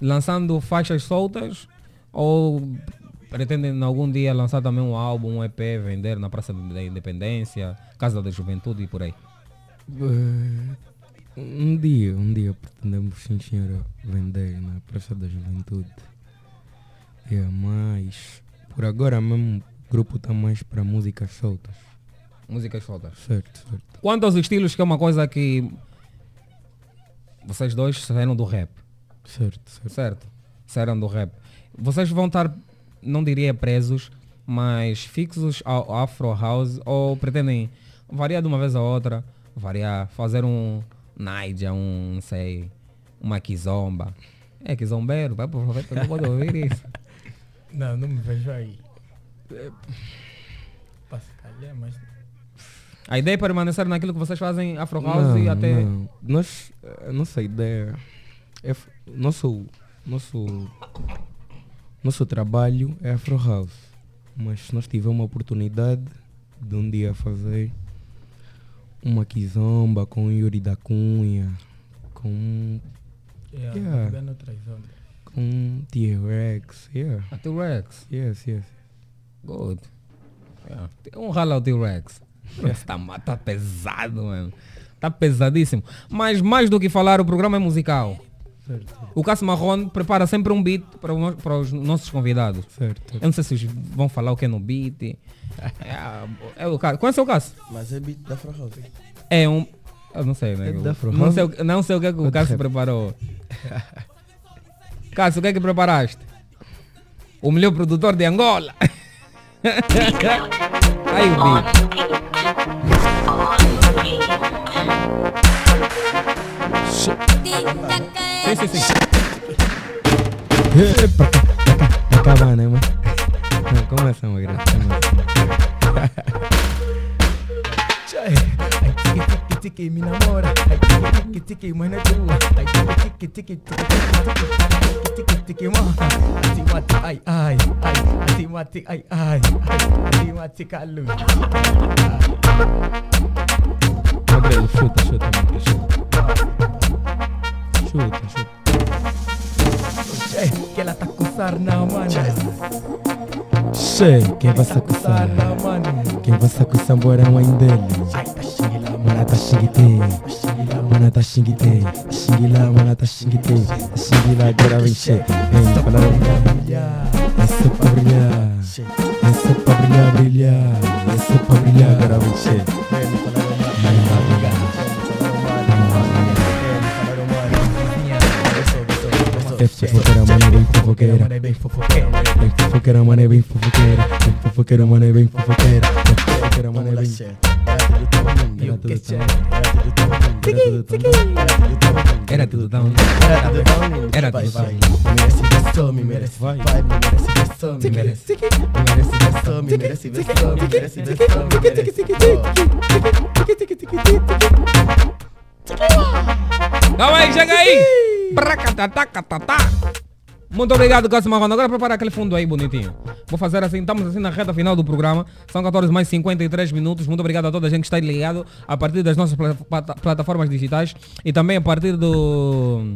Lançando faixas soltas ou pretendem algum dia lançar também um álbum, um EP, vender na Praça da Independência, Casa da Juventude e por aí? Eh, um dia, um dia pretendemos sim senhora vender na Praça da Juventude. É, mas por agora mesmo o grupo está mais para músicas soltas. Músicas soltas. Certo, certo. Quanto aos estilos, que é uma coisa que vocês dois saíram do rap, Certo, certo. certo? Saíram do rap. Vocês vão estar, não diria presos, mas fixos ao Afro House ou pretendem variar de uma vez a outra, variar, fazer um Naija, um, não sei, uma Kizomba. É, Kizombeiro, vai aproveitar, não pode ouvir isso. Não, não me vejo aí. É, Pra se calhar, mas. A ideia é permanecer naquilo que vocês fazem Afro House e até... não. Nós, a nossa ideia é f- nosso nosso nosso trabalho é Afro House, mas se nós tivermos uma oportunidade de um dia fazer uma kizomba com Yuri da Cunha, com É, Yeah. Com T-Rex, yeah, A T-Rex. yes, yes. Good. Yeah. Um rala ao T-Rex. Esse Tá, ma- tá pesado, mano. Tá pesadíssimo. Mas mais do que falar, o programa é musical. Certo, O Cássio Marrone prepara sempre um beat para, o para os nossos convidados. certo. Eu não sei se vão falar o que é no beat. É, é o Cássio. Conhece o Cássio? Mas é beat da Afro House. É um. Eu não sei, né? É não, sei, o- não sei o que, é que o de Cássio preparou. Cássio, o que é que preparaste? O melhor produtor de Angola. Aí o beat. Sim, sim, sim. É, pra cá, pra cá, cá né, mano? começa, Magrelo. Ai, tiki tiki me namora. Ai, tiki tiki tiki, é tua. Ai, tiki tiki tiki tiki tiki tiki mano. Assim mate, ai ai ai. Assim mate, ai ai ai. Assim mate calu. Magrelo, chuta, chuta, chuta. Chuta, chuta. Ei, que ela tá com sarna, mano. Sei, quem vai se coçar? Sarna, mano. Quem vai se coçar, bora mãe dele. Mana tá xinguite, mana tá xinguite, xinguila, mana tá xinguite, xinguila, agora É fofoqueira, mano, é bem fofoqueira, Bem fofoqueira. bem fofoqueira, mano, é bem fofoqueira, bem fofoqueira, mano, é bem fofoqueira, bem fofoqueira, mano, é bem E o que é? Era tudo down. Era tudo down. Merece versão, me merece Vai. vai, me merece versão, me merece me merece versão, me merece versão, me merece versão, me merece Calma aí, chega aí! Muito obrigado, Cássio Marrone. Agora prepara aquele fundo aí bonitinho. Vou fazer assim, estamos assim na reta final do programa. São 14 mais 53 minutos. Muito obrigado a toda a gente que está ligado a partir das nossas pla- plata- plataformas digitais e também a partir do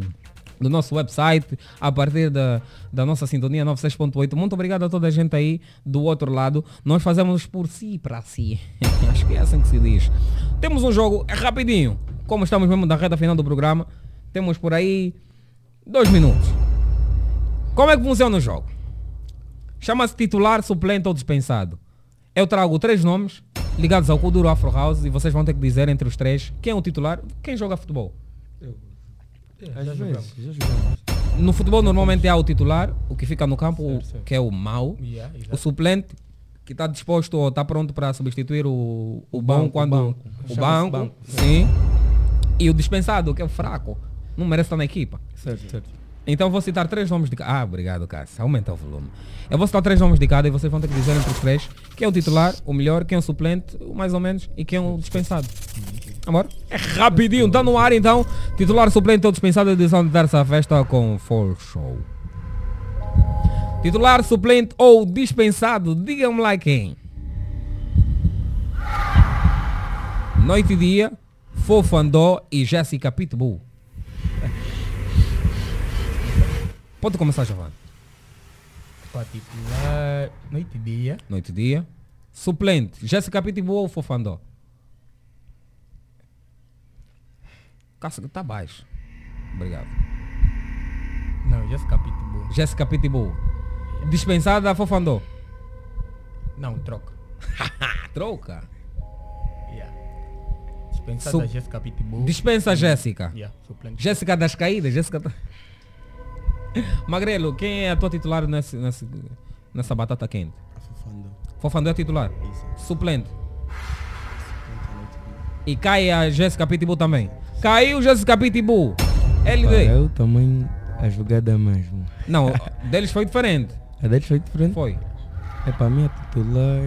do nosso website, a partir da, da nossa sintonia 96.8. Muito obrigado a toda a gente aí do outro lado. Nós fazemos por si para si. Acho que é assim que se diz. Temos um jogo é rapidinho. Como estamos mesmo na reta final do programa, temos por aí dois minutos. Como é que funciona o jogo? Chama-se titular, suplente ou dispensado. Eu trago três nomes ligados ao Kuduro Afro House e vocês vão ter que dizer entre os três quem é o titular, quem joga futebol. Às vezes, já jogamos. No futebol normalmente há o titular, o que fica no campo, o- Certo, certo. que é o mau. Yeah, O suplente, que está disposto ou está pronto para substituir o, o, O bom banco, quando. o banco. O banco. sim. E o dispensado, que é o fraco. Não merece estar na equipa. Certo, certo. Então vou citar três nomes de cada. Ah, obrigado, Cássio. Aumenta o volume. Eu vou citar três nomes de cada e vocês vão ter que dizer entre os três quem é o titular, o melhor, quem é o suplente, o mais ou menos, e quem é o dispensado. Amor? É rapidinho, está no ar então. Titular, suplente ou dispensado, edição de terça festa com Full Show. Titular, suplente ou dispensado, digam-me lá quem. Noite e dia, Fofandó e Jéssica Pitbull. Pode começar, Giovanni. Para titular, noite e dia. Noite e dia. Suplente, Jéssica Pitbull ou Fofandó? Cássio, tá baixo. Obrigado. Não, Jessica Pitbull. Jéssica Pitbull. Dispensada, Fofandó. Não, troca. Troca. Yeah. Dispensada Sup- Jessica Pitbull. Dispensa Jéssica. Yeah, suplente. Jéssica das caídas. Jéssica. Magrelo, quem é a tua titular nesse, nesse- nessa batata quente? Afofando. Fofandó é titular. Isso. Suplente. E cai a Jéssica Pitbull também. Caiu Jéssica Pitbull. LD. Eu também a jogada mesmo. Não, deles foi diferente. A deles foi diferente. Foi. É para mim a titular.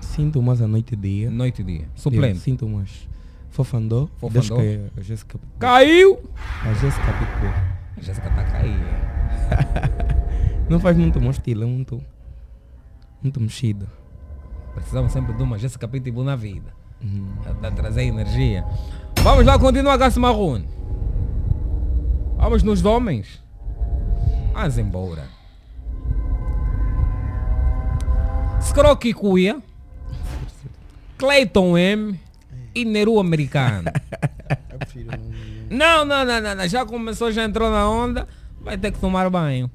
Sinto mais a noite e dia. Noite e dia. Eu Suplente. Sinto mais. Fofandó. Deixa cair a Jéssica Pitbull. Caiu! A Jéssica Pitbull. A Jéssica tá caída. Não faz muito meu estilo, é muito. Muito mexido. Precisamos sempre de uma Jéssica Pitbull na vida. Uhum. Para trazer energia. Vamos lá, continua Gassi Marrone. Vamos nos homens. Vamos embora. Scrocky Cuia. Clayton M. E Neru Americano. Não, não, não, não. Já começou, já entrou na onda. Vai ter que tomar banho.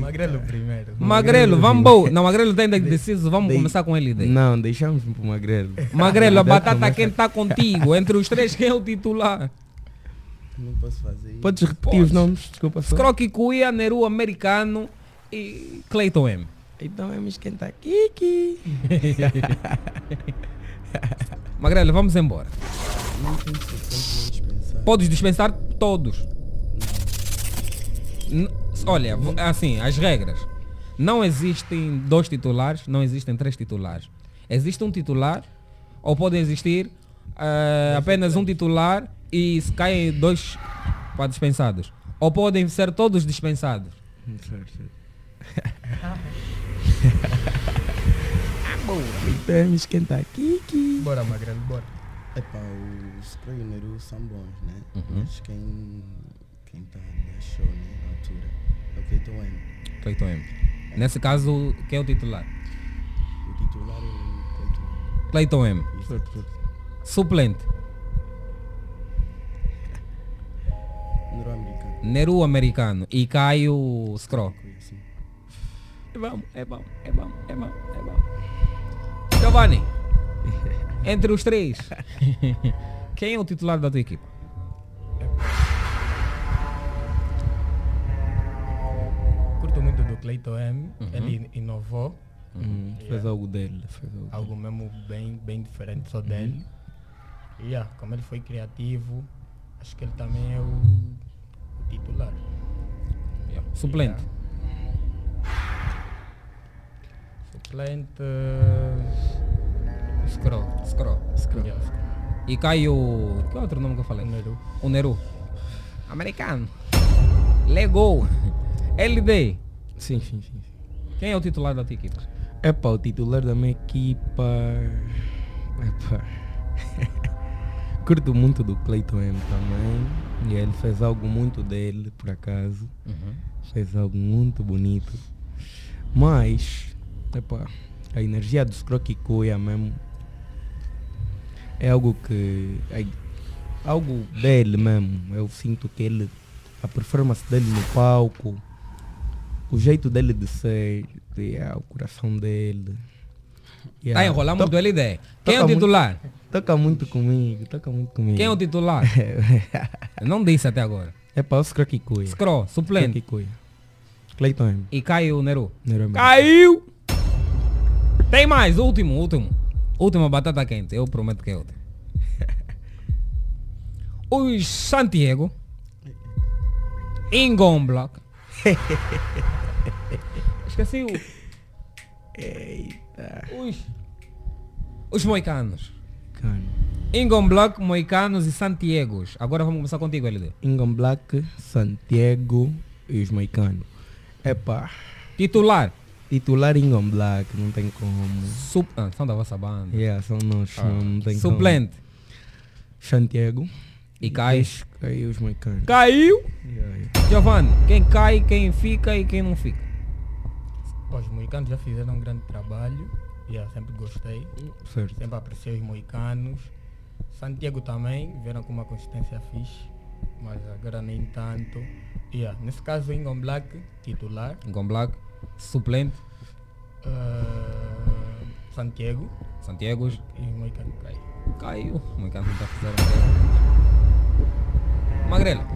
Magrelo primeiro. Magrelo, vamos. bo- Não, Magrelo tem indeciso. Vamos Dei- começar com ele daí. Não, deixamos pro Magrelo. Magrelo, a batata começar- quente tá contigo. Entre os três, quem é o titular? Não posso fazer. Podes repetir Podes. os nomes? Desculpa. Scrocky Cuia, Neru Americano e Clayton M. Então é me esquentar. Kiki. Magrelo, vamos embora. Podes dispensar todos. Olha, assim, as regras. não existem dois titulares, não existem três titulares. Existe um titular, ou podem existir eh, apenas um titular e se caem dois para dispensados. Ou podem ser todos dispensados. Certo, certo. Então, me esquentar aqui. aqui. Bora, Magrelo, bora. Epá, o Scroll e o Neru são bons, né? Uhum. Mas quem, quem tá show, né, altura, é o Cleiton M. Cleiton M. Nesse caso, quem é o titular? O titular é o Cleiton M. Cleiton M. Isso. Suplente. Neru americano. Neru americano e Caio Scro. É bom, é bom, é bom, é bom, é bom. Giovanni, entre os três, quem é o titular da tua equipe? Curto muito do Cleiton M. Uhum. Ele inovou. Hum, fez algo dele. Fez algo Algo mesmo bem, bem diferente só dele. E yeah, como ele foi criativo, acho que ele também é o, o titular. Suplente. Suplente. Uh, Scroll. Scro. Yeah, Scroll. E Caio. Que outro nome que eu falei? Neru. O Neru. Americano. Lego. LD. Sim, sim, sim. Quem é o titular da tua equipe? Epá, o titular da minha equipa. Epá. Curto muito do Cleiton M também. E ele fez algo muito dele, por acaso. Fez algo muito bonito. Mas, epá, a energia dos Croquicuia mesmo é algo que. É algo dele mesmo. Eu sinto que ele. A performance dele no palco, o jeito dele de ser, yeah, o coração dele. Tá a enrolar muito To- LD. Quem é o toca muito- titular? Toca muito comigo, toca muito comigo. Quem é o titular? Não disse até agora. É para os Croquicuia. Scro, suplente. Croquicuia. Cleiton M. E Caio Neru. Neru M. Caiu! Tem mais, último, último. Última batata quente, eu prometo que é outra. Os Santiago. Ingon Block. Esqueci o. Eita. Os. Os Moicanos. Cano. Ingon Block, Moicanos e Santiagos. Agora vamos começar contigo, LD. Ingon Black, Santiago e os Moicanos. Epá, Titular. titular Ingon Black, não tem como. Sup... Ah, são da vossa banda. Yeah, são nós, Ah. não, não tem Suplente. como. Santiago. E cai. Cai os Moicanos. Caiu. Yeah, yeah. Giovanni, quem cai, quem fica e quem não fica. Os moicanos já fizeram um grande trabalho. Yeah, sempre gostei. Certo. Sempre apreciei os moicanos. Santiago também, vieram com uma consistência fixe. Mas agora nem tanto. Yeah, nesse caso, Ingon Black, titular. Ingon Black, suplente. Uh, Santiago Santiagos. e cai. Caiu. Moicano não tá fazendo Magrelo.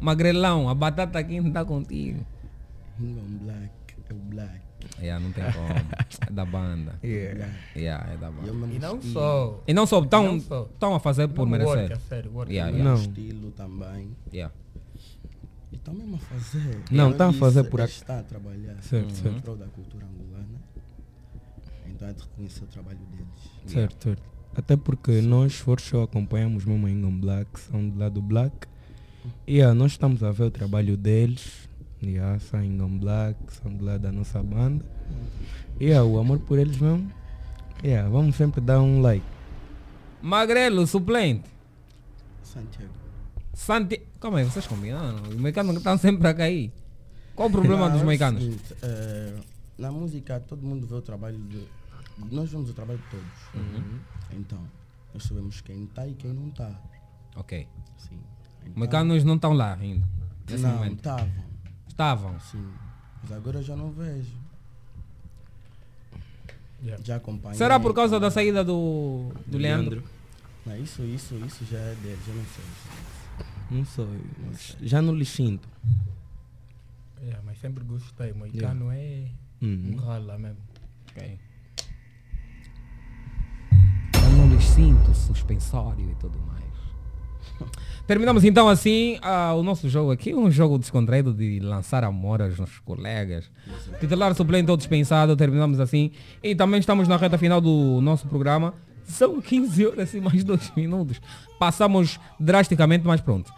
Magrelão, a batata aqui não tá contigo. Ingon Black é o Black. Yeah, não tem como. É da banda. Yeah. Yeah, é da E é banda. E não estilo. só. E não só, estão Não a fazer por merecer. Work, a sério, work. Yeah, O yeah. Não. estilo também. Yeah. E estão mesmo a fazer. Não, estão a eu fazer por ac- Estão a trabalhar. Certo, em certo. prol da cultura angolana. Então é de reconhecer o trabalho deles. Certo, certo. Até porque nós, for só acompanhamos mesmo a Ingon Black, são do lado Black. E yeah, nós estamos a ver o trabalho deles. Yeah, são Ingon Black, são do lado da nossa banda. E yeah, o amor por eles mesmo. Yeah, vamos sempre dar um like. Magrelo, suplente. Santiago. Santi... Calma aí, vocês combinaram? Os mexicanos estão sempre a cair. Qual o problema Não, dos é mexicanos? seguinte, eh, na música todo mundo vê o trabalho de. Nós vemos o trabalho de todos. Uhum. Então, nós sabemos quem está e quem não está. Ok. Sim. Os Então, mexicanos não estão lá ainda. Nesse não, estavam. Estavam. Sim. Mas agora eu já não vejo. Yeah. Já acompanhei. Será por causa da saída do, do Leandro? Não, isso, isso, isso já é deles, eu não sei. Não sei, mas já não lhe sinto. Yeah, mas sempre gostei. Moicano é Uhum. um rala mesmo. Ok. Eu não lhes sinto suspensório e tudo mais. Terminamos então assim ah, o nosso jogo aqui, um jogo descontraído de lançar amor aos nossos colegas. Titular suplente ou dispensado, terminamos assim. E também estamos na reta final do nosso programa. São 15 horas e mais 2 minutos. Passamos drasticamente, mas pronto.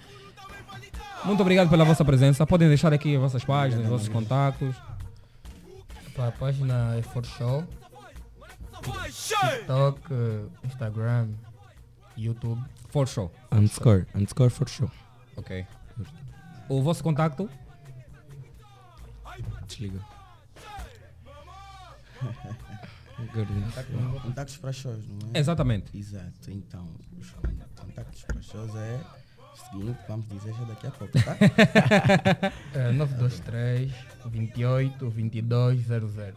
Muito obrigado pela vossa presença. Podem deixar aqui as vossas páginas, os vossos contatos. Pá, A página é For Show. TikTok, eh, Instagram, YouTube. For Show. Underscore, underscore for show. Ok. O vosso contacto? Desliga. Contactos- Contactos para shows, não é? Exatamente. Exato, então, os con- contactos para shows é o seguinte, vamos dizer já daqui a pouco, tá? É, 923 28 22 00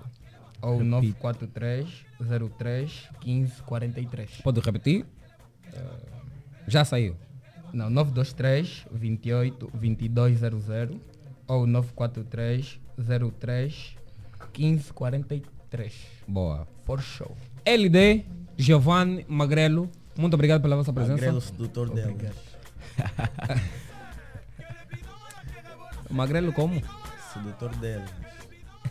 ou 943 03 15 43. Pode repetir? Já saiu. Não, 923 28 22 00 ou 943 03 15 43. Boa. For show. LD, Giovanni Magrelo, muito obrigado pela vossa presença. Magrelo, sedutor dela. Magrelo como? Sedutor dela.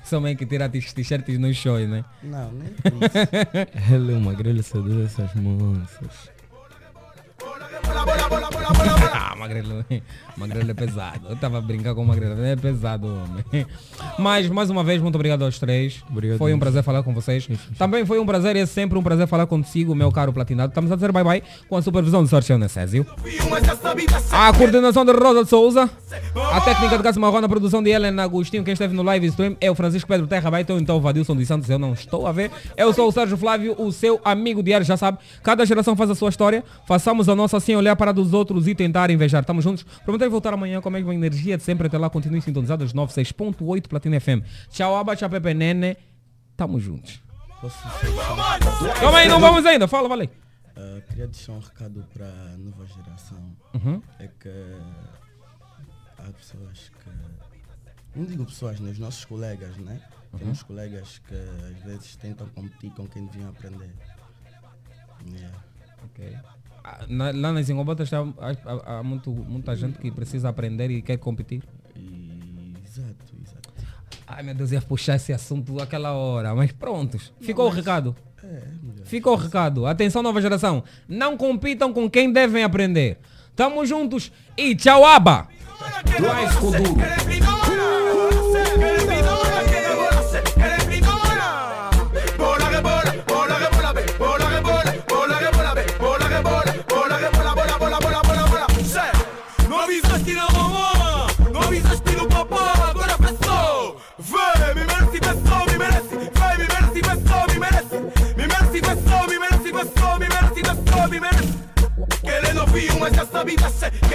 Somente que tira t-shirts nos shows, né? Não, nem isso. Ela é uma grelha seduz essas moças. la. Ah, Magrelo, Magrelo é pesado. Eu estava a brincar com o Magrelo, é pesado, homem. Mas, mais uma vez, muito obrigado aos três. Obrigado. Foi um prazer falar com vocês. Também foi um prazer e é sempre um prazer falar consigo, meu caro platinado. Estamos a dizer bye-bye com a supervisão do Sérgio Necésio. A coordenação de Rosa de Souza. A técnica de Cássio Marrone, a produção de Helena Agostinho. Quem esteve no live stream é o Francisco Pedro Terra Baita ou então o Vadilson dos Santos. Eu não estou a ver. Eu sou o Sérgio Flávio, o seu amigo diário, já sabe. Cada geração faz a sua história. Façamos a nossa sem olhar para a dos outros e tentar invejar. Estamos juntos. Prometemos voltar amanhã com a mesma energia de sempre. Até lá, continue sintonizado aos 96.8 Platina FM. Tchau, Aba, tchau, Pepe Nene. Tamo juntos. Calma aí, não vamos ainda. Fala, valeu. Uh, queria deixar um recado para a nova geração. Uhum. É que há pessoas que. Não digo pessoas, né? Os nossos colegas, né? Uhum. Temos colegas que às vezes tentam competir com quem deviam aprender. Yeah. Ok. Na- Lá nas Engobotas há, há- há muito, muita gente que precisa aprender e quer competir. Exato, exato. Ai meu Deus, ia puxar esse assunto àquela hora, mas prontos. Ficou o mas- recado. É, Ficou o recado. Atenção, nova geração. Não compitam com quem devem aprender. Tamo juntos e tchau, aba! Viu, mas já sabia ser. Que